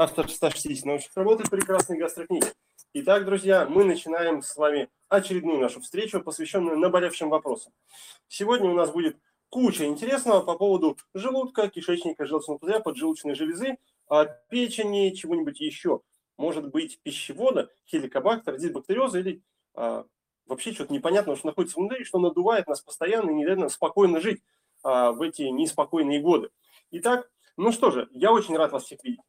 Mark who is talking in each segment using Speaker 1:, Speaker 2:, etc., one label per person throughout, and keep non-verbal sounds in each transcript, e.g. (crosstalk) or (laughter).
Speaker 1: автор 160 научных работ и прекрасной гастрокниги. Итак, друзья, мы начинаем с вами очередную нашу встречу, посвященную наболевшим вопросам. Сегодня у нас будет куча интересного по поводу желудка, кишечника, желчного пузыря, поджелудочной железы, а, печени, чего-нибудь еще. Может быть, пищевода, хеликобактер, дисбактериоза или а, вообще что-то непонятного, что находится внутри, что надувает нас постоянно и не дает нам спокойно жить а, в эти неспокойные годы. Итак, ну что же, я очень рад вас всех видеть.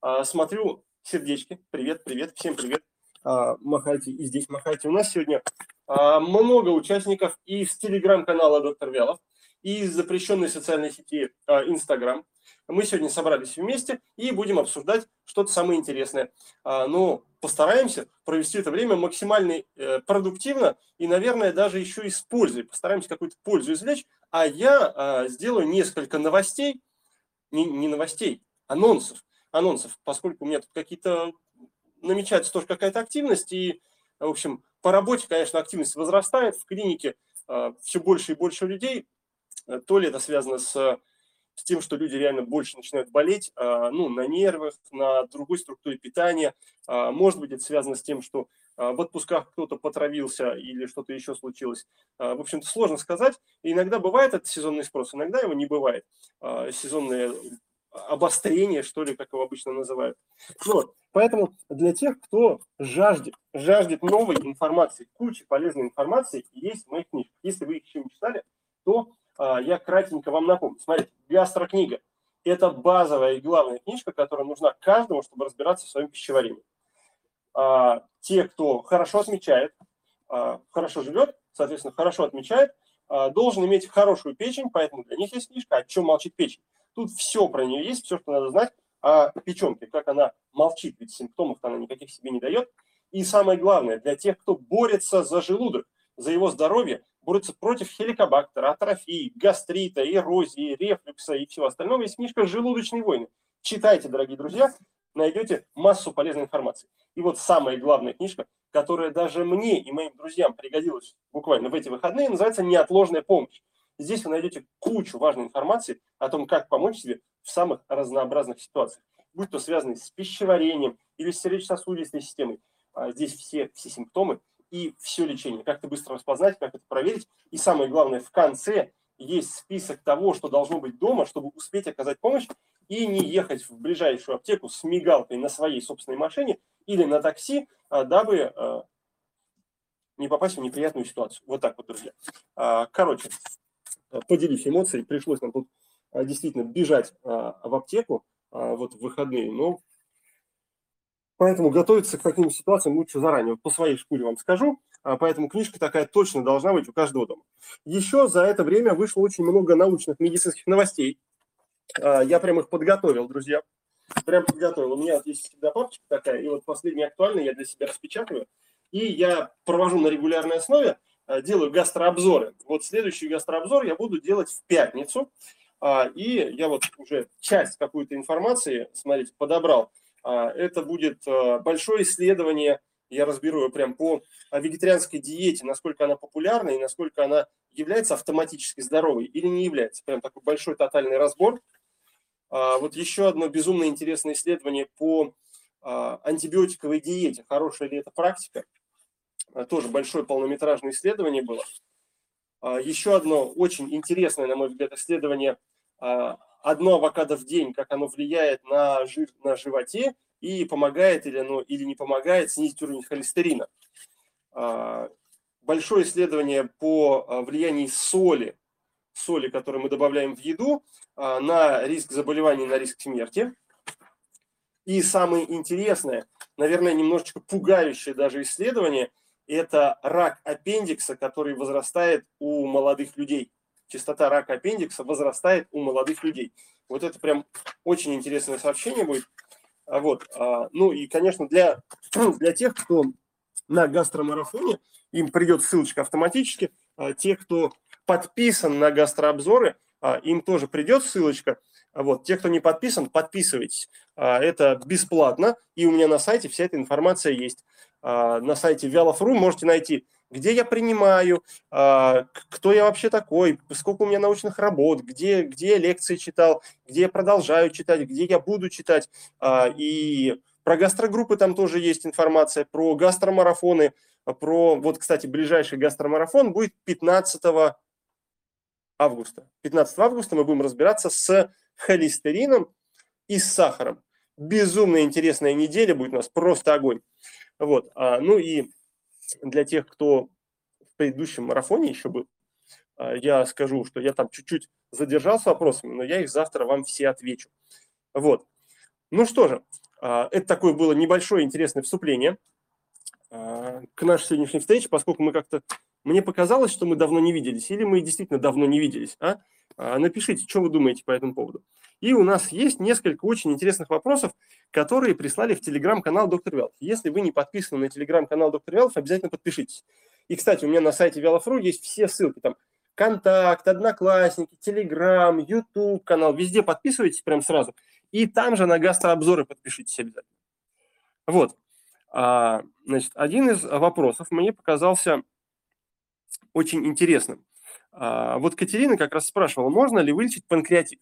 Speaker 1: А, смотрю сердечки. Привет, привет, всем привет. А, махайте и здесь махайте. У нас сегодня а, много участников и из телеграм-канала Доктор Вялов, и из запрещенной социальной сети Инстаграм. Мы сегодня собрались вместе и будем обсуждать что-то самое интересное. Ну, постараемся провести это время максимально э, продуктивно и, наверное, даже еще и с пользой. Постараемся какую-то пользу извлечь. А я сделаю несколько новостей, не, не новостей, анонсов анонсов, поскольку у меня тут какие-то намечается тоже какая-то активность, и, в общем, по работе, конечно, активность возрастает, в клинике э, все больше и больше людей, то ли это связано с, с тем, что люди реально больше начинают болеть, э, ну, на нервах, на другой структуре питания, э, может быть, это связано с тем, что в отпусках кто-то потравился или что-то еще случилось. В общем-то, сложно сказать. Иногда бывает этот сезонный спрос, иногда его не бывает. Сезонные обострение, что ли, как его обычно называют. Вот. Поэтому для тех, кто жаждет, жаждет новой информации, кучи полезной информации, есть в моих книгах. Если вы их еще не читали, то а, я кратенько вам напомню. Смотрите, гастрокнига – это базовая и главная книжка, которая нужна каждому, чтобы разбираться в своем пищеварении. А, те, кто хорошо отмечает, а, хорошо живет, соответственно, хорошо отмечает, а, должен иметь хорошую печень, поэтому для них есть книжка «О чем молчит печень». Тут все про нее есть, все, что надо знать о печенке, как она молчит, ведь симптомов она никаких себе не дает. И самое главное, для тех, кто борется за желудок, за его здоровье, борется против хеликобактера, атрофии, гастрита, эрозии, рефлюкса и всего остального, есть книжка «Желудочные войны». Читайте, дорогие друзья, найдете массу полезной информации. И вот самая главная книжка, которая даже мне и моим друзьям пригодилась буквально в эти выходные, называется «Неотложная помощь». Здесь вы найдете кучу важной информации о том, как помочь себе в самых разнообразных ситуациях, будь то связанные с пищеварением или с сердечно-сосудистой системой. А здесь все, все симптомы и все лечение. Как это быстро распознать, как это проверить. И самое главное, в конце есть список того, что должно быть дома, чтобы успеть оказать помощь и не ехать в ближайшую аптеку с мигалкой на своей собственной машине или на такси, а, дабы а, не попасть в неприятную ситуацию. Вот так вот, друзья. Короче, поделюсь эмоцией. Пришлось нам тут а, действительно бежать а, в аптеку а, вот в выходные. Но поэтому готовиться к таким ситуациям лучше заранее. Вот по своей шкуре вам скажу. Поэтому книжка такая точно должна быть у каждого дома. Еще за это время вышло очень много научных медицинских новостей. Я прям их подготовил, друзья. Прям подготовил. У меня вот есть всегда папочка такая, и вот последняя актуальная я для себя распечатываю. И я провожу на регулярной основе Э, делаю гастрообзоры. Вот следующий гастрообзор я буду делать в пятницу. А, и я вот уже часть какой-то информации, смотрите, подобрал. А, это будет э, большое исследование, я разберу ее прям по вегетарианской диете, насколько она популярна и насколько она является автоматически здоровой или не является. Прям такой большой тотальный разбор. А, вот еще одно безумно интересное исследование по антибиотиковой диете. Хорошая ли это практика? Э, тоже большое полнометражное исследование было. А, еще одно очень интересное, на мой взгляд, исследование а, одно авокадо в день, как оно влияет на жир на животе и помогает или оно или не помогает снизить уровень холестерина. А, большое исследование по влиянию соли, соли, которую мы добавляем в еду, на риск заболеваний, на риск смерти. И самое интересное, наверное, немножечко пугающее даже исследование – это рак аппендикса, который возрастает у молодых людей. Частота рака аппендикса возрастает у молодых людей. Вот это прям очень интересное сообщение будет. А вот. А, ну и, конечно, для, (clears throat) для тех, кто на гастромарафоне, им придет ссылочка автоматически. А те, кто подписан на гастрообзоры, им тоже придет ссылочка. Вот, те, кто не подписан, подписывайтесь. А, это бесплатно, и у меня на сайте вся эта информация есть. А, на сайте Вялов.ру можете найти, где я принимаю, а, кто я вообще такой, сколько у меня научных работ, где, где я лекции читал, где я продолжаю читать, где я буду читать. И про гастрогруппы там тоже есть информация, про гастромарафоны, про, вот, кстати, ближайший гастромарафон будет 15 августа. 15 августа мы будем разбираться с холестерином и с сахаром. Безумно интересная неделя будет у нас, просто огонь. Вот. А, ну и для тех, кто в предыдущем марафоне еще был, а, я скажу, что я там чуть-чуть задержался вопросами, но я их завтра вам все отвечу. Вот. Ну что же, а, это такое было небольшое интересное вступление а, к нашей сегодняшней встрече, поскольку мы как-то... Мне показалось, что мы давно не виделись, или мы действительно давно не виделись. А? Напишите, что вы думаете по этому поводу. И у нас есть несколько очень интересных вопросов, которые прислали в телеграм-канал Доктор Велф. Если вы не подписаны на телеграм-канал Доктор Велф, обязательно подпишитесь. И, кстати, у меня на сайте Велов.ру есть все ссылки, там Контакт, Одноклассники, Телеграм, Ютуб канал, везде подписывайтесь прям сразу. И там же на гастрообзоры подпишитесь обязательно. Вот. А, значит, один из вопросов мне показался очень интересным. А, вот Катерина как раз спрашивала, можно ли вылечить панкреатит.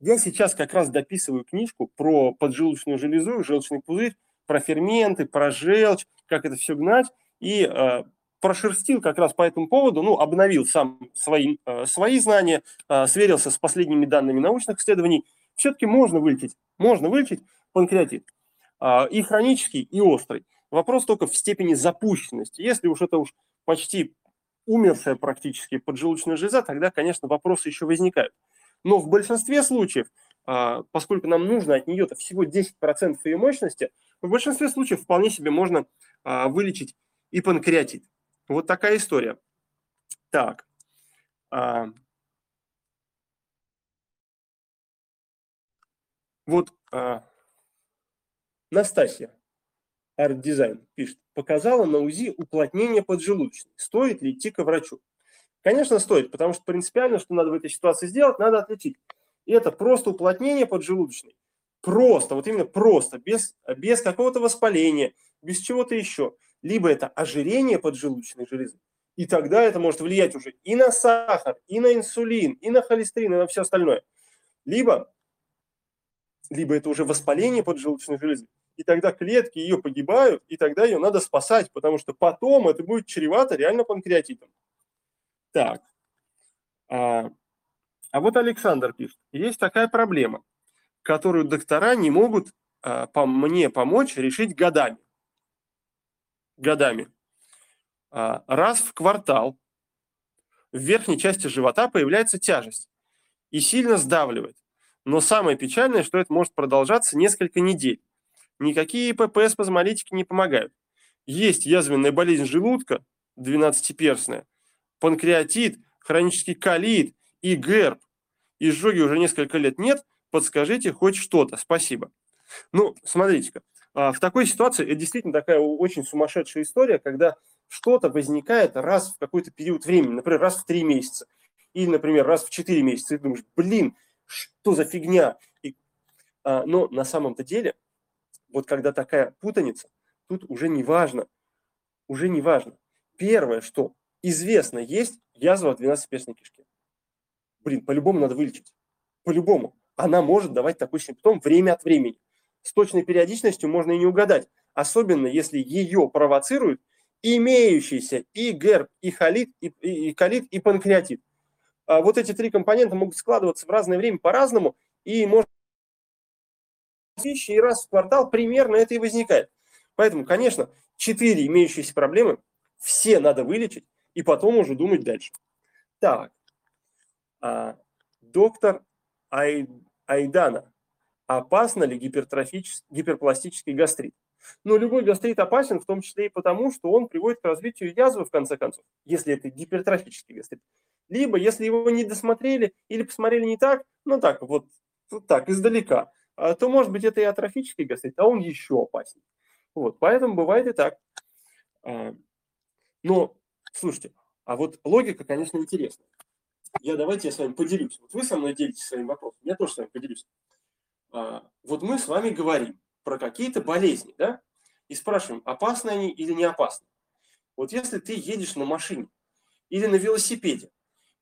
Speaker 1: Я сейчас как раз дописываю книжку про поджелудочную железу, желчный пузырь, про ферменты, про желчь, как это все гнать, и э, прошерстил как раз по этому поводу, ну, обновил сам свои, э, свои знания, э, сверился с последними данными научных исследований. Все-таки можно вылечить, можно вылечить панкреатит. Э, и хронический, и острый. Вопрос только в степени запущенности. Если уж это уж почти умершая практически поджелудочная железа, тогда, конечно, вопросы еще возникают. Но в большинстве случаев, а, поскольку нам нужно от нее-то всего 10% ее мощности, в большинстве случаев вполне себе можно а, вылечить и панкреатит. Вот такая история. Так. А, вот Настасья, арт-дизайн, пишет, показала на УЗИ уплотнение поджелудочной. Стоит ли идти к врачу? Конечно, стоит, потому что принципиально, что надо в этой ситуации сделать, надо отличить. И это просто уплотнение поджелудочной. Просто, вот именно просто, без, без какого-то воспаления, без чего-то еще. Либо это ожирение поджелудочной железы, и тогда это может влиять уже и на сахар, и на инсулин, и на холестерин, и на все остальное. Либо, либо это уже воспаление поджелудочной железы, и тогда клетки ее погибают, и тогда ее надо спасать, потому что потом это будет чревато реально панкреатитом. Так. А, а вот Александр пишет. Есть такая проблема, которую доктора не могут а, по мне помочь решить годами. Годами. А, раз в квартал в верхней части живота появляется тяжесть и сильно сдавливает. Но самое печальное, что это может продолжаться несколько недель. Никакие ПП спазмолитики не помогают. Есть язвенная болезнь желудка, 12-перстная, панкреатит, хронический колит и герб. Изжоги уже несколько лет нет, подскажите хоть что-то, спасибо. Ну, смотрите-ка, а, в такой ситуации это действительно такая очень сумасшедшая история, когда что-то возникает раз в какой-то период времени, например, раз в три месяца, или, например, раз в четыре месяца, и ты думаешь, блин, что за фигня? И, а, но на самом-то деле, вот когда такая путаница, тут уже не важно, уже не важно. Первое, что известно, есть язва 12-перстной кишки. Блин, по-любому надо вылечить. По-любому. Она может давать такой симптом время от времени. С точной периодичностью можно и не угадать. Особенно, если ее провоцирует имеющийся и герб, и холит, и, и, и колит, и панкреатит. А вот эти три компонента могут складываться в разное время по-разному, и и раз в квартал примерно это и возникает. Поэтому, конечно, четыре имеющиеся проблемы все надо вылечить, и потом уже думать дальше. Так, а, доктор Ай, Айдана, опасно ли гиперпластический гастрит? Ну, любой гастрит опасен, в том числе и потому, что он приводит к развитию язвы, в конце концов, если это гипертрофический гастрит. Либо, если его не досмотрели или посмотрели не так, ну так, вот, вот так, издалека, то, может быть, это и атрофический гастрит, а он еще опаснее. Вот, поэтому бывает и так. А, но Слушайте, а вот логика, конечно, интересная. я давайте я с вами поделюсь. Вот вы со мной делитесь своим вопросом, я тоже с вами поделюсь. А, вот мы с вами говорим про какие-то болезни, да, и спрашиваем, опасны они или не опасны. Вот если ты едешь на машине, или на велосипеде,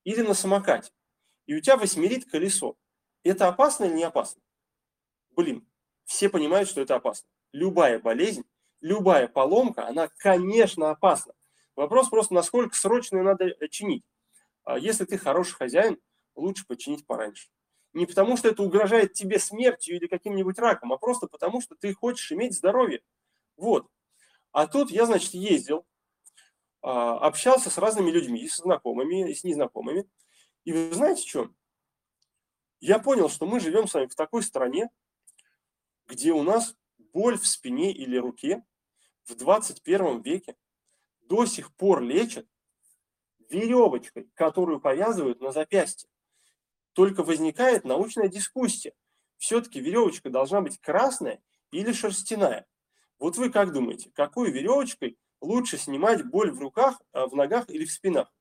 Speaker 1: или на самокате, и у тебя восьмерит колесо, это опасно или не опасно? Блин, все понимают, что это опасно. Любая болезнь, любая поломка, она, конечно, опасна. Вопрос просто, насколько срочно ее надо чинить. А если ты хороший хозяин, лучше починить пораньше. Не потому, что это угрожает тебе смертью или каким-нибудь раком, а просто потому, что ты хочешь иметь здоровье. Вот. А тут я, значит, ездил, а, общался с разными людьми, с знакомыми, и с незнакомыми. И вы знаете что? Я понял, что мы живем с вами в такой стране, где у нас боль в спине или руке в 21 веке до сих пор лечат веревочкой, которую повязывают на запястье. Только возникает научная дискуссия. Все-таки веревочка должна быть красная или шерстяная. Вот вы как думаете, какой веревочкой лучше снимать боль в руках, а, в ногах или в спинах?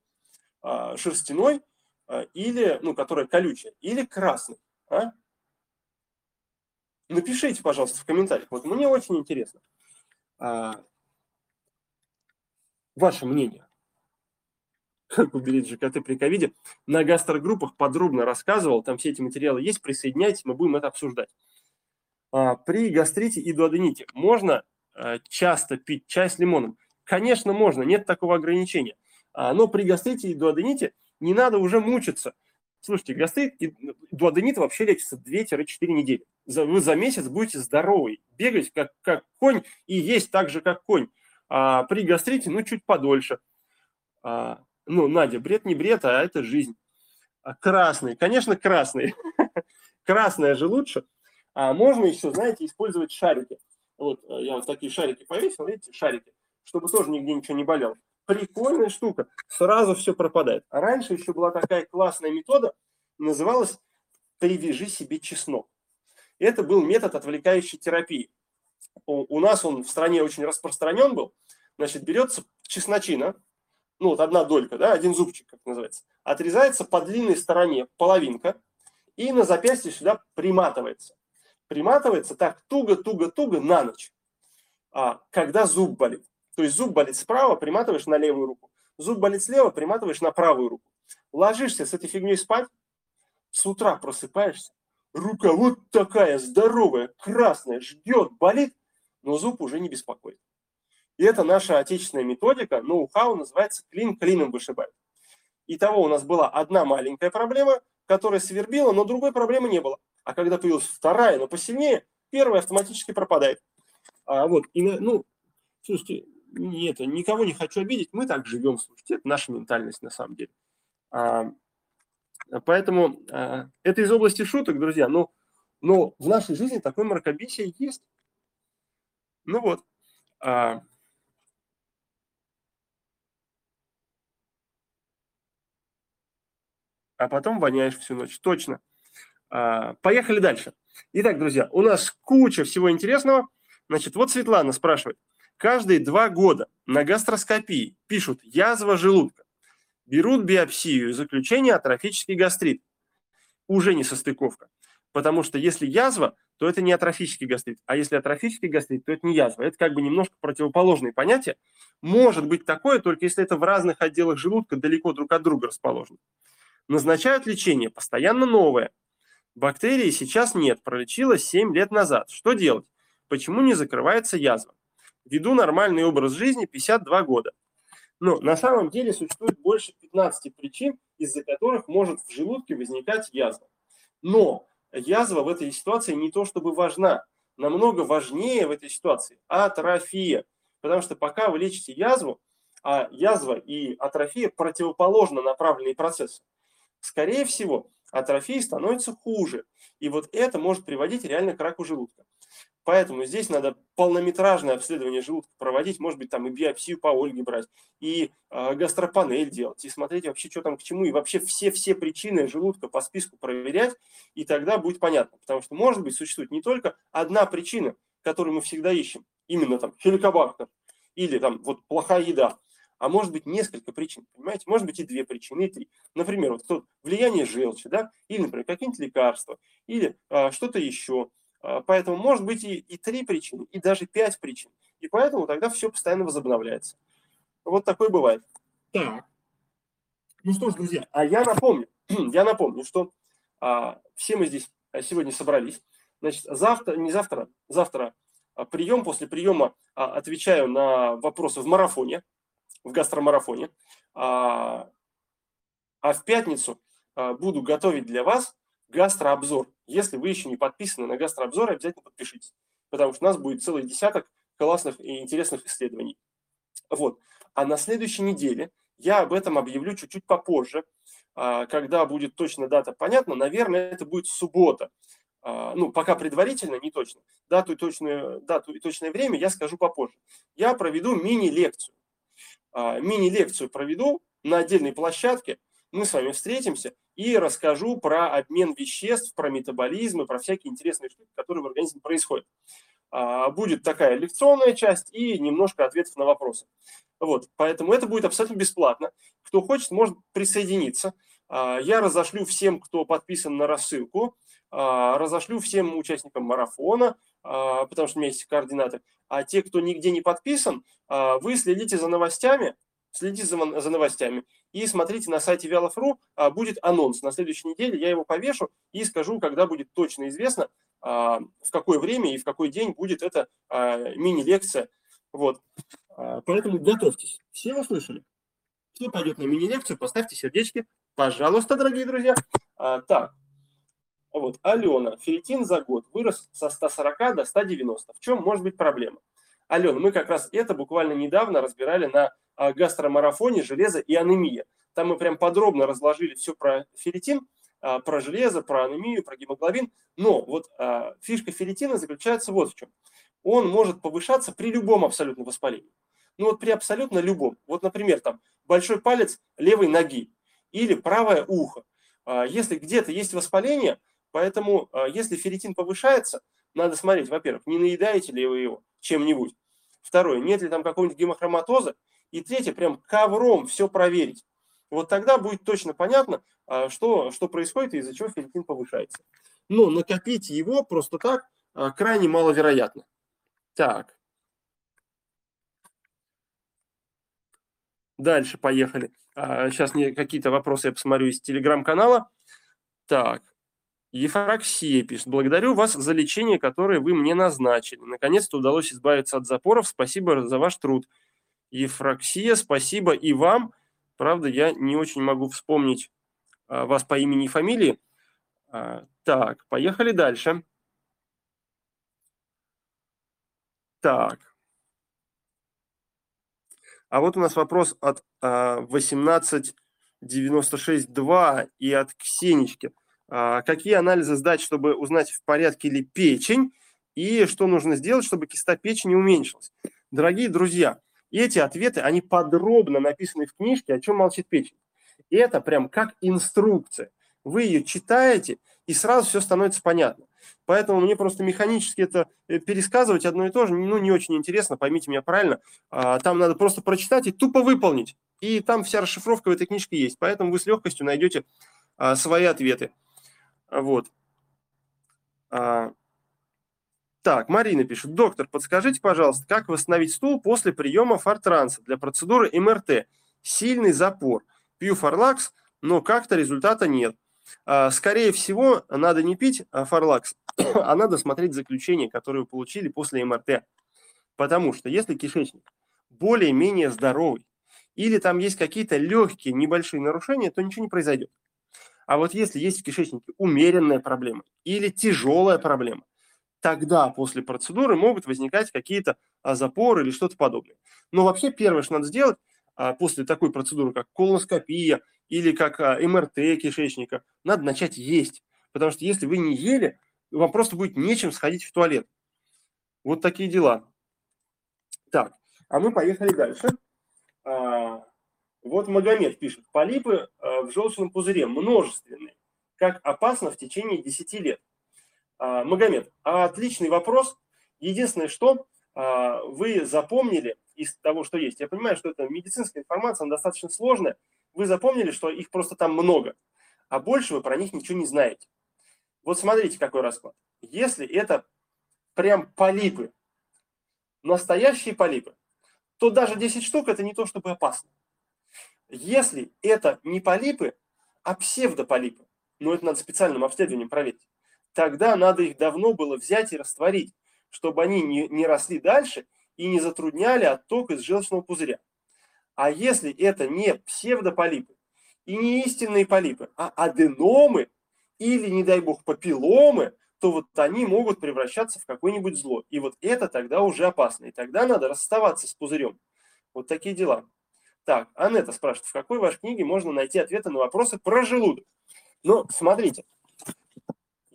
Speaker 1: А, шерстяной а, или, ну, которая колючая, или красный? А? Напишите, пожалуйста, в комментариях. Вот мне очень интересно ваше мнение как уберечь ЖКТ при ковиде. На гастрогруппах подробно рассказывал, там все эти материалы есть, присоединяйтесь, мы будем это обсуждать. А, при гастрите и дуодените можно а, часто пить чай с лимоном? Конечно, можно, нет такого ограничения. А, но при гастрите и дуодените не надо уже мучиться. Слушайте, гастрит и дуоденит вообще лечится 2-4 недели. Вы за месяц будете здоровый, бегать как, как конь и есть так же, как конь. А при гастрите, ну, чуть подольше. А, ну, Надя, бред не бред, а это жизнь. А красный, конечно, красный. (laughs) Красное же лучше. А можно еще, знаете, использовать шарики. Вот э, я вот такие шарики повесил, видите, шарики, чтобы тоже нигде ничего не болело. Прикольная штука, сразу все пропадает. А раньше еще была такая классная метода, называлась «привяжи себе чеснок». Это был метод отвлекающей терапии. У нас он в стране очень распространен был. Значит, берется чесночина, ну вот одна долька, да, один зубчик, как называется, отрезается по длинной стороне половинка и на запястье сюда приматывается. Приматывается так туго-туго-туго на ночь, а, когда зуб болит. То есть зуб болит справа, приматываешь на левую руку. Зуб болит слева, приматываешь на правую руку. Ложишься с этой фигней спать, с утра просыпаешься, рука вот такая здоровая, красная, ждет, болит, но зуб уже не беспокоит. И это наша отечественная методика, ноу-хау, называется клин клином вышибает. Итого у нас была одна маленькая проблема, которая свербила, но другой проблемы не было. А когда появилась вторая, но посильнее, первая автоматически пропадает. А вот, и, ну, слушайте, это, никого не хочу обидеть, мы так живем, слушайте, это наша ментальность на самом деле. А, поэтому а, это из области шуток, друзья, но, но в нашей жизни такое мракобесие есть. Ну вот. А, а потом воняешь всю ночь. Точно. А, поехали дальше. Итак, друзья, у нас куча всего интересного. Значит, вот Светлана спрашивает. Каждые два года на гастроскопии пишут язва желудка. Берут биопсию, заключение атрофический гастрит. Уже не состыковка. Потому что если язва, то это не атрофический гастрит. А если атрофический гастрит, то это не язва. Это как бы немножко противоположные понятия. Может быть такое, только если это в разных отделах желудка далеко друг от друга расположено. Назначают лечение постоянно новое. Бактерии сейчас нет, пролечилось 7 лет назад. Что делать? Почему не закрывается язва? Веду нормальный образ жизни 52 года. Но на самом деле существует больше 15 причин, из-за которых может в желудке возникать язва. Но язва в этой ситуации не то чтобы важна. Намного важнее в этой ситуации атрофия. Потому что пока вы лечите язву, а язва и атрофия противоположно направленные процессы скорее всего, атрофия становится хуже. И вот это может приводить реально к раку желудка. Поэтому здесь надо полнометражное обследование желудка проводить, может быть, там и биопсию по Ольге брать, и э, гастропанель делать, и смотреть вообще, что там к чему, и вообще все-все причины желудка по списку проверять, и тогда будет понятно. Потому что, может быть, существует не только одна причина, которую мы всегда ищем, именно там хеликобактер, или там вот плохая еда, а может быть несколько причин, понимаете? Может быть и две причины, и три. Например, вот кто влияние желчи, да, или, например, какие-нибудь лекарства, или а, что-то еще. А, поэтому может быть и, и три причины, и даже пять причин. И поэтому тогда все постоянно возобновляется. Вот такое бывает. Так. Ну что ж, друзья, а я напомню, (clears throat) я напомню, что а, все мы здесь сегодня собрались. Значит, завтра, не завтра, завтра а, прием, после приема а, отвечаю на вопросы в марафоне, в гастромарафоне. А, а в пятницу а, буду готовить для вас гастрообзор. Если вы еще не подписаны на гастрообзор, обязательно подпишитесь, потому что у нас будет целый десяток классных и интересных исследований. Вот. А на следующей неделе я об этом объявлю чуть-чуть попозже, а, когда будет точно дата понятна. Наверное, это будет суббота. А, ну, пока предварительно, не точно. Дату и точное, дату и точное время я скажу попозже. Я проведу мини-лекцию. А, мини-лекцию проведу на отдельной площадке. Мы с вами встретимся и расскажу про обмен веществ, про метаболизм и про всякие интересные штуки, которые в организме происходят. А, будет такая лекционная часть и немножко ответов на вопросы. Вот, поэтому это будет абсолютно бесплатно. Кто хочет, может присоединиться. А, я разошлю всем, кто подписан на рассылку, разошлю всем участникам марафона, потому что у меня есть координаты. А те, кто нигде не подписан, вы следите за новостями, следите за, за новостями и смотрите на сайте Вялов.ру, будет анонс. На следующей неделе я его повешу и скажу, когда будет точно известно, а, в какое время и в какой день будет эта а, мини-лекция. Вот. А, поэтому готовьтесь. Все услышали? Кто пойдет на мини-лекцию, поставьте сердечки. Пожалуйста, дорогие друзья. Так, вот, Алена, ферритин за год вырос со 140 до 190. В чем может быть проблема? Алена, мы как раз это буквально недавно разбирали на гастромарафоне «Железо и анемия». Там мы прям подробно разложили все про ферритин, а, про железо, про анемию, про гемоглобин. Но вот а, фишка ферритина заключается вот в чем. Он может повышаться при любом абсолютно воспалении. Ну вот при абсолютно любом. Вот, например, там большой палец левой ноги или правое ухо. А, если где-то есть воспаление, поэтому если ферритин повышается, надо смотреть, во-первых, не наедаете ли вы его чем-нибудь. Второе, нет ли там какого-нибудь гемохроматоза. И третье, прям ковром все проверить. Вот тогда будет точно понятно, а, что, что происходит и из-за чего ферритин повышается. Но накопить его просто так а, крайне маловероятно. Так. Дальше поехали. Сейчас а, мне какие-то вопросы я посмотрю из телеграм-канала. Так. Ефраксия пишет. Благодарю вас за лечение, которое вы мне назначили. Наконец-то удалось избавиться от запоров. Спасибо за ваш труд. Ефраксия, спасибо и вам. Правда, я не очень могу вспомнить а, вас по имени и фамилии. А, так, поехали дальше. Так. А вот у нас вопрос от а, 1896.2 и от Ксенички. А, какие анализы сдать, чтобы узнать, в порядке ли печень, и что нужно сделать, чтобы киста печени уменьшилась? Дорогие друзья, и эти ответы, они подробно написаны в книжке «О чем молчит печень». И это прям как инструкция. Вы ее читаете, и сразу все становится понятно. Поэтому мне просто механически это э, пересказывать одно и то же, ну, не очень интересно, поймите меня правильно. А, там надо просто прочитать и тупо выполнить. И там вся расшифровка в этой книжке есть. Поэтому вы с легкостью найдете а, свои ответы. Вот. А, так, Марина пишет. Доктор, подскажите, пожалуйста, как восстановить стул после приема фартранса для процедуры МРТ? Сильный запор. Пью фарлакс, но как-то результата нет. А, скорее всего, надо не пить а, фарлакс, (coughs) а надо смотреть заключение, которое вы получили после МРТ. Потому что если кишечник более-менее здоровый, или там есть какие-то легкие небольшие нарушения, то ничего не произойдет. А вот если есть в кишечнике умеренная проблема или тяжелая проблема, тогда после процедуры могут возникать какие-то а, запоры или что-то подобное. Но вообще первое, что надо сделать а, после такой процедуры, как колоноскопия или как а, МРТ кишечника, надо начать есть. Потому что если вы не ели, вам просто будет нечем сходить в туалет. Вот такие дела. Так, а мы поехали дальше. Вот Магомед пишет, полипы в желчном пузыре множественные, как опасно в течение 10 лет. Магомед, отличный вопрос. Единственное, что вы запомнили из того, что есть. Я понимаю, что это медицинская информация, она достаточно сложная. Вы запомнили, что их просто там много, а больше вы про них ничего не знаете. Вот смотрите, какой расклад. Если это прям полипы, настоящие полипы, то даже 10 штук это не то чтобы опасно. Если это не полипы, а псевдополипы, но это надо специальным обследованием проверить, тогда надо их давно было взять и растворить, чтобы они не, не росли дальше и не затрудняли отток из желчного пузыря. А если это не псевдополипы и не истинные полипы, а аденомы или, не дай бог, папилломы, то вот они могут превращаться в какое-нибудь зло. И вот это тогда уже опасно. И тогда надо расставаться с пузырем. Вот такие дела. Так, Анетта спрашивает, в какой вашей книге можно найти ответы на вопросы про желудок? Ну, смотрите,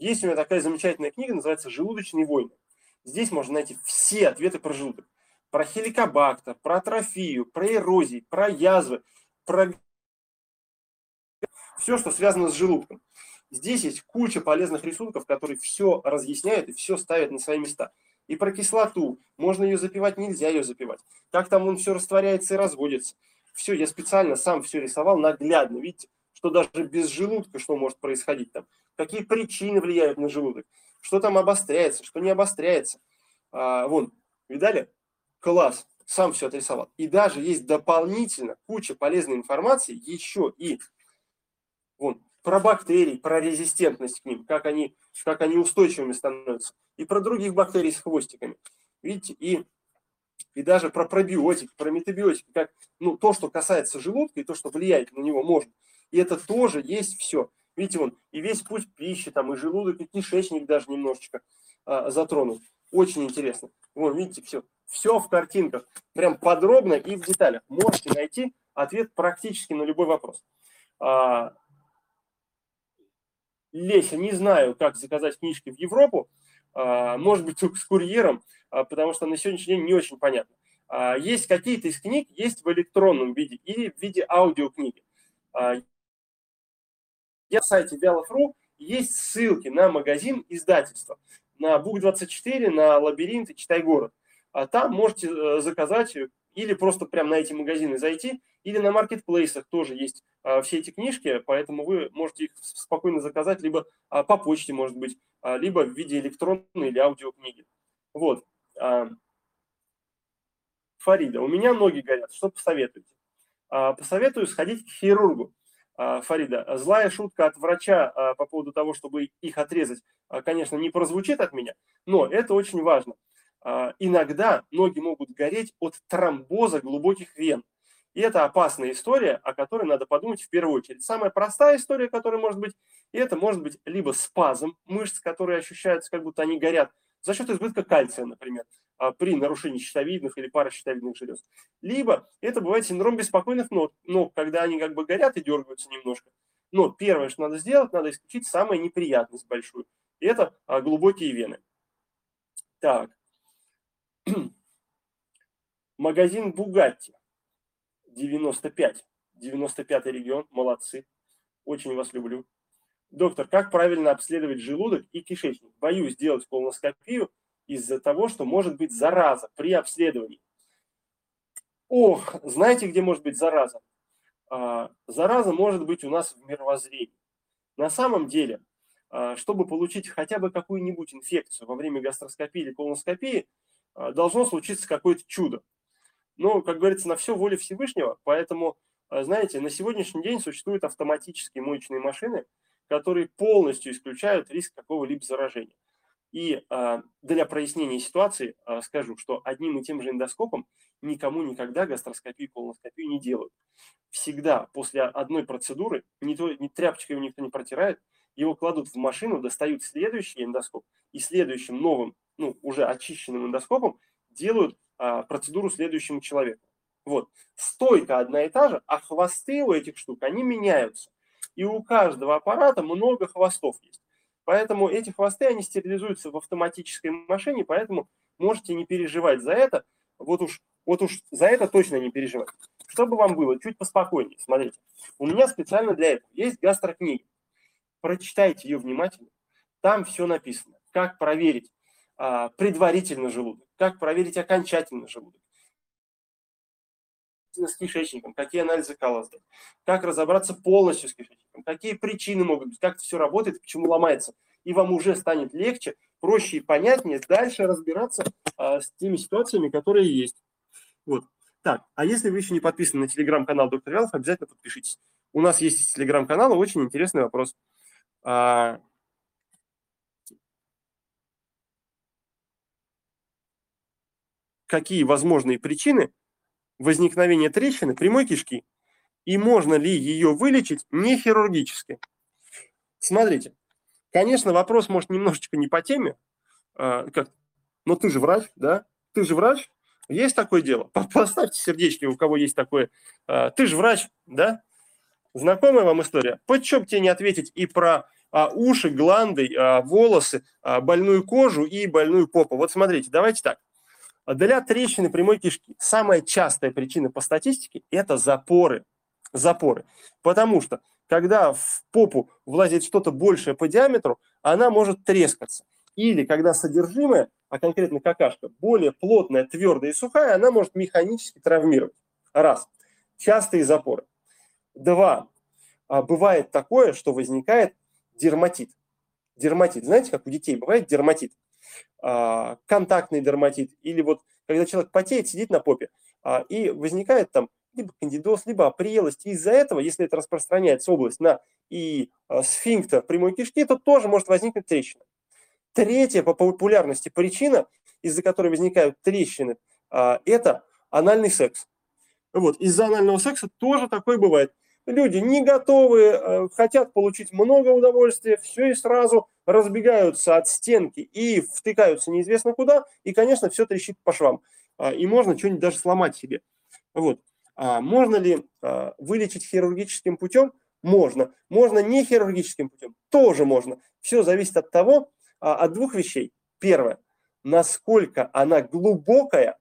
Speaker 1: есть у меня такая замечательная книга, называется «Желудочные войны». Здесь можно найти все ответы про желудок. Про хеликобактер, про атрофию, про эрозии, про язвы, про все, что связано с желудком. Здесь есть куча полезных рисунков, которые все разъясняют и все ставят на свои места. И про кислоту. Можно ее запивать, нельзя ее запивать. Как там он все растворяется и разводится. Все, я специально сам все рисовал наглядно. Видите, что даже без желудка что может происходить там. Какие причины влияют на желудок. Что там обостряется, что не обостряется. А, вон, видали? Класс. Сам все отрисовал. И даже есть дополнительно куча полезной информации еще и вон, про бактерии, про резистентность к ним, как они, как они устойчивыми становятся, и про других бактерий с хвостиками. Видите, и, и даже про пробиотики, про метабиотики, как ну, то, что касается желудка и то, что влияет на него, можно. И это тоже есть все. Видите, вон, и весь путь пищи, там, и желудок, и кишечник даже немножечко а, затронут. Очень интересно. Вон, видите, все. Все в картинках. Прям подробно и в деталях. Можете найти ответ практически на любой вопрос. А, Леся, не знаю, как заказать книжки в Европу, а, может быть, с курьером, а, потому что на сегодняшний день не очень понятно. А, есть какие-то из книг, есть в электронном виде или в виде аудиокниги. Я на сайте Вялов.ру есть ссылки на магазин издательства, на Бук24, на Лабиринт и Читай город. А там можете э, заказать или просто прямо на эти магазины зайти, или на маркетплейсах тоже есть а, все эти книжки, поэтому вы можете их спокойно заказать либо а, по почте, может быть, а, либо в виде электронной или аудиокниги. Вот. А, Фарида, у меня ноги горят, что посоветуете? А, посоветую сходить к хирургу. А, Фарида, злая шутка от врача а, по поводу того, чтобы их отрезать, а, конечно, не прозвучит от меня, но это очень важно. Иногда ноги могут гореть от тромбоза глубоких вен. И это опасная история, о которой надо подумать в первую очередь. Самая простая история, которая может быть, и это может быть либо спазм мышц, которые ощущаются, как будто они горят, за счет избытка кальция, например, при нарушении щитовидных или паращитовидных желез. Либо это бывает синдром беспокойных ног, ног, когда они как бы горят и дергаются немножко. Но первое, что надо сделать, надо исключить самую неприятность большую. Это а, глубокие вены. Так, (clears throat) Магазин Бугатти. 95. 95 регион. Молодцы. Очень вас люблю. Доктор, как правильно обследовать желудок и кишечник? Боюсь делать колоноскопию из-за того, что может быть зараза при обследовании. Ох, знаете, где может быть зараза? А, зараза может быть у нас в мировоззрении. На самом деле, а, чтобы получить хотя бы какую-нибудь инфекцию во время гастроскопии или колоноскопии, а, должно случиться какое-то чудо. Но, как говорится, на все воля Всевышнего, поэтому, знаете, на сегодняшний день существуют автоматические моечные машины, которые полностью исключают риск какого-либо заражения. И э, для прояснения ситуации э, скажу, что одним и тем же эндоскопом никому никогда гастроскопию и колоноскопию не делают. Всегда после одной процедуры, ни, то, ни тряпочкой его никто не протирает, его кладут в машину, достают следующий эндоскоп и следующим новым ну, уже очищенным эндоскопом делают а, процедуру следующему человеку. Вот. Стойка одна и та же, а хвосты у этих штук, они меняются. И у каждого аппарата много хвостов есть. Поэтому эти хвосты, они стерилизуются в автоматической машине, поэтому можете не переживать за это. Вот уж, вот уж за это точно не переживать. Чтобы вам было чуть поспокойнее, смотрите. У меня специально для этого есть гастрокнига. Прочитайте ее внимательно. Там все написано. Как проверить а, предварительно желудок, как проверить окончательно желудок, с кишечником, какие анализы кала сдать, как разобраться полностью с кишечником, какие причины могут быть, как все работает, почему ломается. И вам уже станет легче, проще и понятнее дальше разбираться а, с теми ситуациями, которые есть. Вот. Так, а если вы еще не подписаны на телеграм-канал Доктор Вялов, обязательно подпишитесь. У нас есть телеграм-канал, очень интересный вопрос. А, какие возможные причины возникновения трещины прямой кишки и можно ли ее вылечить не хирургически. Смотрите, конечно, вопрос может немножечко не по теме, а, как, но ты же врач, да? Ты же врач, есть такое дело? Поставьте сердечки, у кого есть такое. А, ты же врач, да? Знакомая вам история? Почему тебе не ответить и про а, уши, гланды, а, волосы, а, больную кожу и больную попу? Вот смотрите, давайте так. Для трещины прямой кишки самая частая причина по статистике – это запоры. Запоры. Потому что, когда в попу влазит что-то большее по диаметру, она может трескаться. Или когда содержимое, а конкретно какашка, более плотная, твердая и сухая, она может механически травмировать. Раз. Частые запоры. Два. А, бывает такое, что возникает дерматит. Дерматит. Знаете, как у детей бывает дерматит? А, контактный дерматит, или вот когда человек потеет, сидит на попе, а, и возникает там либо кандидоз, либо опрелость. Из-за этого, если это распространяется область на и а, сфинктер прямой кишки, то тоже может возникнуть трещина. Третья по популярности причина, из-за которой возникают трещины, это анальный секс. Вот, из-за анального секса тоже такое бывает люди не готовы, э, хотят получить много удовольствия, все и сразу разбегаются от стенки и втыкаются неизвестно куда, и, конечно, все трещит по швам. А, и можно что-нибудь даже сломать себе. Вот. А можно ли а, вылечить хирургическим путем? Можно. Можно не хирургическим путем? Тоже можно. Все зависит от того, от двух вещей. Первое, насколько она глубокая.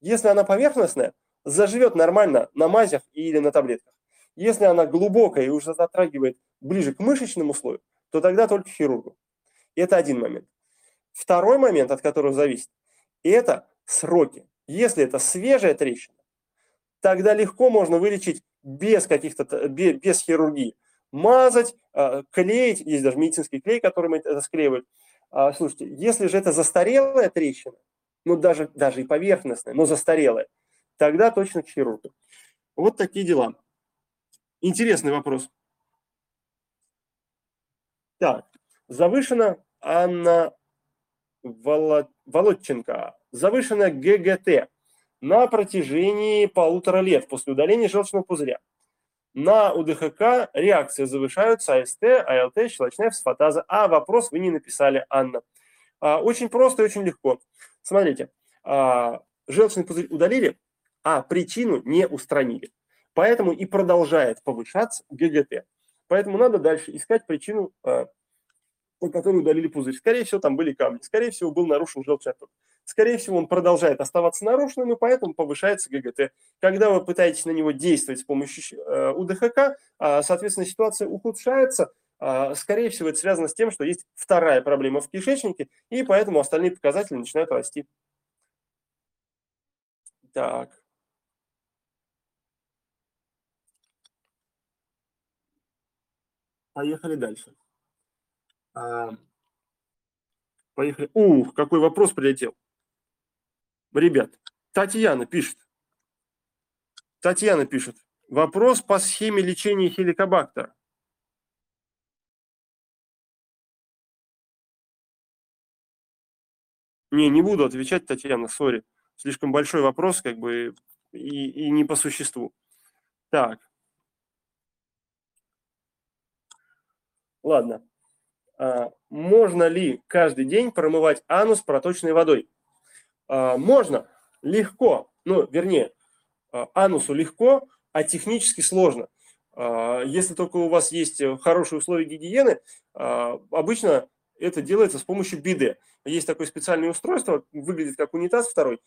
Speaker 1: Если она поверхностная, заживет нормально на мазях или на таблетках. Если она глубокая и уже затрагивает ближе к мышечному слою, то тогда только хирургу. Это один момент. Второй момент, от которого зависит, это сроки. Если это свежая трещина, тогда легко можно вылечить без каких-то без хирургии. Мазать, а, клеить, есть даже медицинский клей, который мы это склеивают. А, слушайте, если же это застарелая трещина, ну даже, даже и поверхностная, но застарелая, тогда точно к хирургу. Вот такие дела. Интересный вопрос. Так, завышена Анна Володченко. Завышена ГГТ на протяжении полутора лет после удаления желчного пузыря. На УДХК реакции завышаются АСТ, АЛТ, щелочная фосфатаза. А вопрос вы не написали, Анна. А, очень просто и очень легко. Смотрите, а, желчный пузырь удалили, а причину не устранили. Поэтому и продолжает повышаться ГГТ. Поэтому надо дальше искать причину, а, по которой удалили пузырь. Скорее всего, там были камни. Скорее всего, был нарушен желчный отток. Скорее всего, он продолжает оставаться нарушенным, и поэтому повышается ГГТ. Когда вы пытаетесь на него действовать с помощью э, УДХК, а, соответственно, ситуация ухудшается. А, скорее всего, это связано с тем, что есть вторая проблема в кишечнике, и поэтому остальные показатели начинают расти. Так. Поехали дальше. А, поехали. Ух, какой вопрос прилетел. Ребят, Татьяна пишет. Татьяна пишет. Вопрос по схеме лечения хеликобактера. Не, не буду отвечать, Татьяна, сори. Слишком большой вопрос, как бы, и, и не по существу. Так. Ладно. А, можно ли каждый день промывать анус проточной водой? А, можно. Легко. Ну, вернее, а, анусу легко, а технически сложно. Если только у вас есть хорошие условия гигиены, обычно это делается с помощью биде. Есть такое специальное устройство, выглядит как унитаз второй.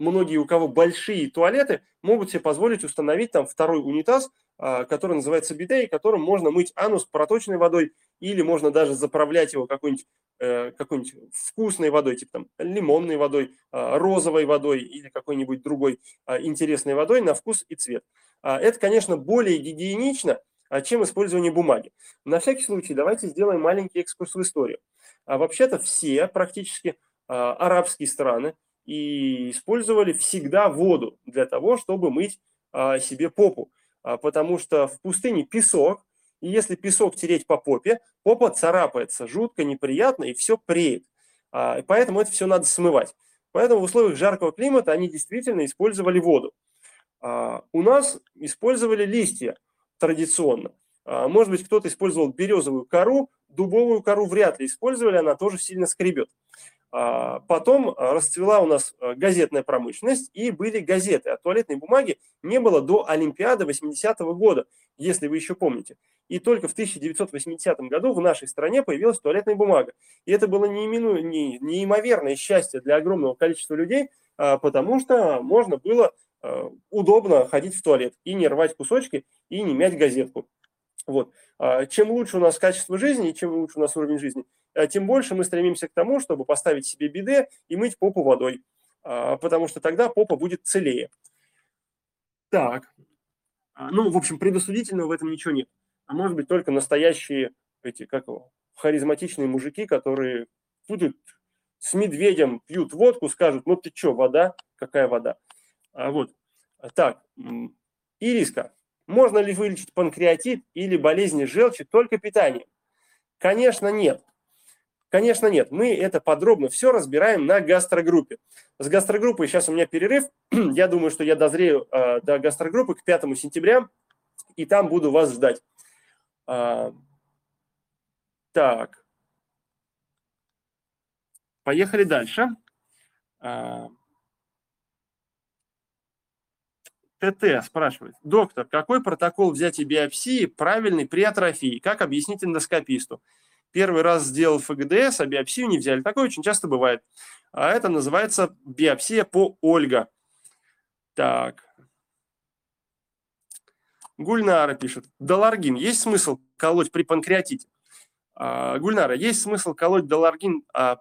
Speaker 1: А, многие, у кого большие туалеты, могут себе позволить установить там второй унитаз, а, который называется биде, и которым можно мыть анус проточной водой, или можно даже заправлять его какой-нибудь э, какой-нибудь вкусной водой, типа там лимонной водой, э, розовой водой или какой-нибудь другой э, интересной водой на вкус и цвет. Это, конечно, более гигиенично, чем использование бумаги. На всякий случай давайте сделаем маленький экскурс в историю. А вообще-то все практически арабские страны и использовали всегда воду для того, чтобы мыть э, себе попу. А, потому что в пустыне песок, и если песок тереть по попе, попа царапается жутко, неприятно, и все преет. А, и поэтому это все надо смывать. Поэтому в условиях жаркого климата они действительно использовали воду. А, у нас использовали листья традиционно. Может быть, кто-то использовал березовую кору, дубовую кору вряд ли использовали, она тоже сильно скребет. А, потом а, расцвела у нас а, газетная промышленность, и были газеты. А туалетной бумаги не было до Олимпиады 80-го года, если вы еще помните. И только в 1980 году в нашей стране появилась туалетная бумага. И это было неимину, не, неимоверное счастье для огромного количества людей, потому что можно было удобно ходить в туалет и не рвать кусочки, и не мять газетку. Вот. Чем лучше у нас качество жизни, чем лучше у нас уровень жизни, тем больше мы стремимся к тому, чтобы поставить себе биде и мыть попу водой, а, потому что тогда попа будет целее. Так, а, ну, в общем, предосудительного в этом ничего нет. А может быть, только настоящие эти, как его, харизматичные мужики, которые будут с медведем пьют водку, скажут, ну ты что, вода? Какая вода? А, вот. Так, Ириска, можно ли вылечить панкреатит или болезни желчи только питанием? Конечно, нет. Конечно, нет. Мы это подробно все разбираем на гастрогруппе. С гастрогруппой сейчас у меня перерыв. (clears throat) Я думаю, что я дозрею э, до гастрогруппы к 5 сентября, и там буду вас ждать. А, так. Поехали дальше. А, ТТ спрашивает. Доктор, какой протокол взятия биопсии правильный при атрофии? Как объяснить эндоскописту? Первый раз сделал ФГДС, а биопсию не взяли. Такое очень часто бывает. А это называется биопсия по Ольга. Так. Гульнара пишет. Даларгин. Есть смысл колоть при панкреатите? А, Гульнара. Есть смысл колоть даларгин а,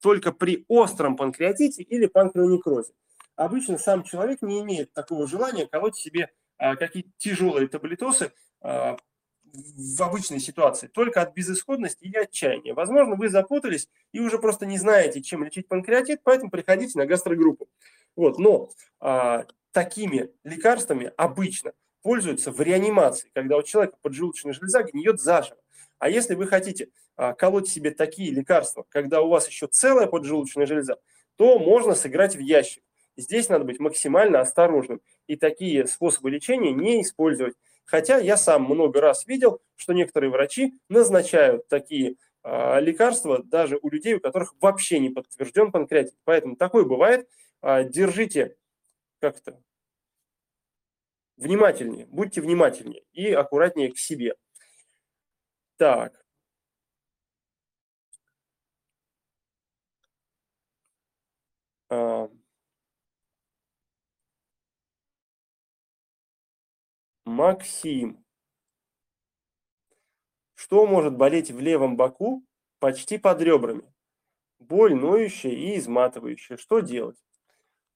Speaker 1: только при остром панкреатите или панкреонекрозе? Обычно сам человек не имеет такого желания колоть себе а, какие-то тяжелые таблетосы а, в обычной ситуации, только от безысходности и отчаяния. Возможно, вы запутались и уже просто не знаете, чем лечить панкреатит, поэтому приходите на гастрогруппу. Вот, но а, такими лекарствами обычно пользуются в реанимации, когда у человека поджелудочная железа гниет заживо. А если вы хотите а, колоть себе такие лекарства, когда у вас еще целая поджелудочная железа, то можно сыграть в ящик. Здесь надо быть максимально осторожным и такие способы лечения не использовать. Хотя я сам много раз видел, что некоторые врачи назначают такие э, лекарства даже у людей, у которых вообще не подтвержден панкреатит. Поэтому такое бывает. Э, держите как-то внимательнее, будьте внимательнее и аккуратнее к себе. Так. Максим. Что может болеть в левом боку почти под ребрами? Боль ноющая и изматывающая. Что делать?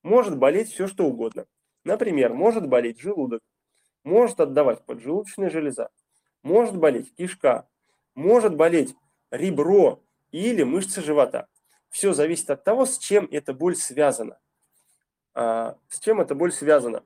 Speaker 1: Может болеть все, что угодно. Например, может болеть желудок, может отдавать поджелудочная железа, может болеть кишка, может болеть ребро или мышцы живота. Все зависит от того, с чем эта боль связана. А, с чем эта боль связана.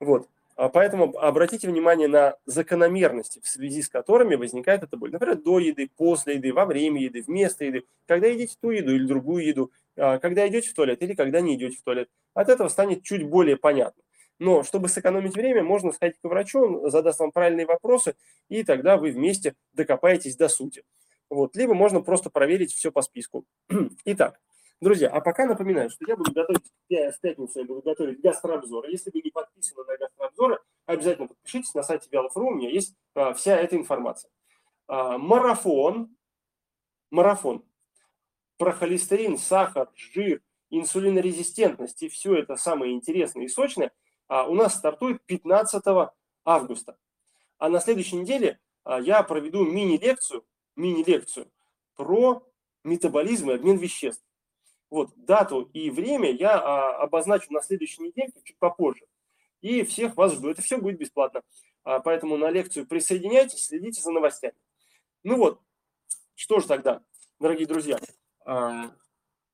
Speaker 1: Вот. А поэтому обратите внимание на закономерности, в связи с которыми возникает эта боль. Например, до еды, после еды, во время еды, вместо еды, когда едите ту еду или другую еду, а, когда идете в туалет или когда не идете в туалет. От этого станет чуть более понятно. Но чтобы сэкономить время, можно сходить к врачу, он задаст вам правильные вопросы, и тогда вы вместе докопаетесь до сути. Вот. Либо можно просто проверить все по списку. (clears throat) Итак, Друзья, а пока напоминаю, что я буду готовить, в пятницу я буду готовить гастрообзоры. Если вы не подписаны на гастрообзоры, обязательно подпишитесь на сайте Вялов.ру, у меня есть а, вся эта информация. А, марафон, марафон про холестерин, сахар, жир, инсулинорезистентность и все это самое интересное и сочное а, у нас стартует 15 августа. А на следующей неделе а, я проведу мини-лекцию, мини-лекцию про метаболизм и обмен веществ. Вот, дату и время я а, обозначу на следующей неделе, чуть попозже. И всех вас жду. Это все будет бесплатно. А, поэтому на лекцию присоединяйтесь, следите за новостями. Ну вот, что же тогда, дорогие друзья, а,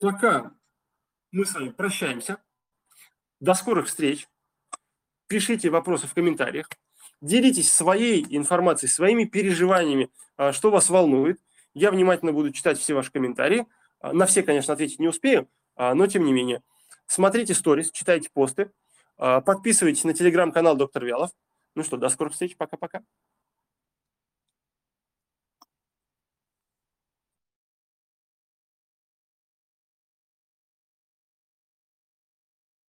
Speaker 1: пока мы с вами прощаемся. До скорых встреч. Пишите вопросы в комментариях. Делитесь своей информацией, своими переживаниями, а, что вас волнует. Я внимательно буду читать все ваши комментарии. А, на все, конечно, ответить не успею, а, но тем не менее. Смотрите сторис, читайте посты, подписывайтесь на телеграм-канал Доктор Вялов. Ну что, до скорых встреч, пока-пока.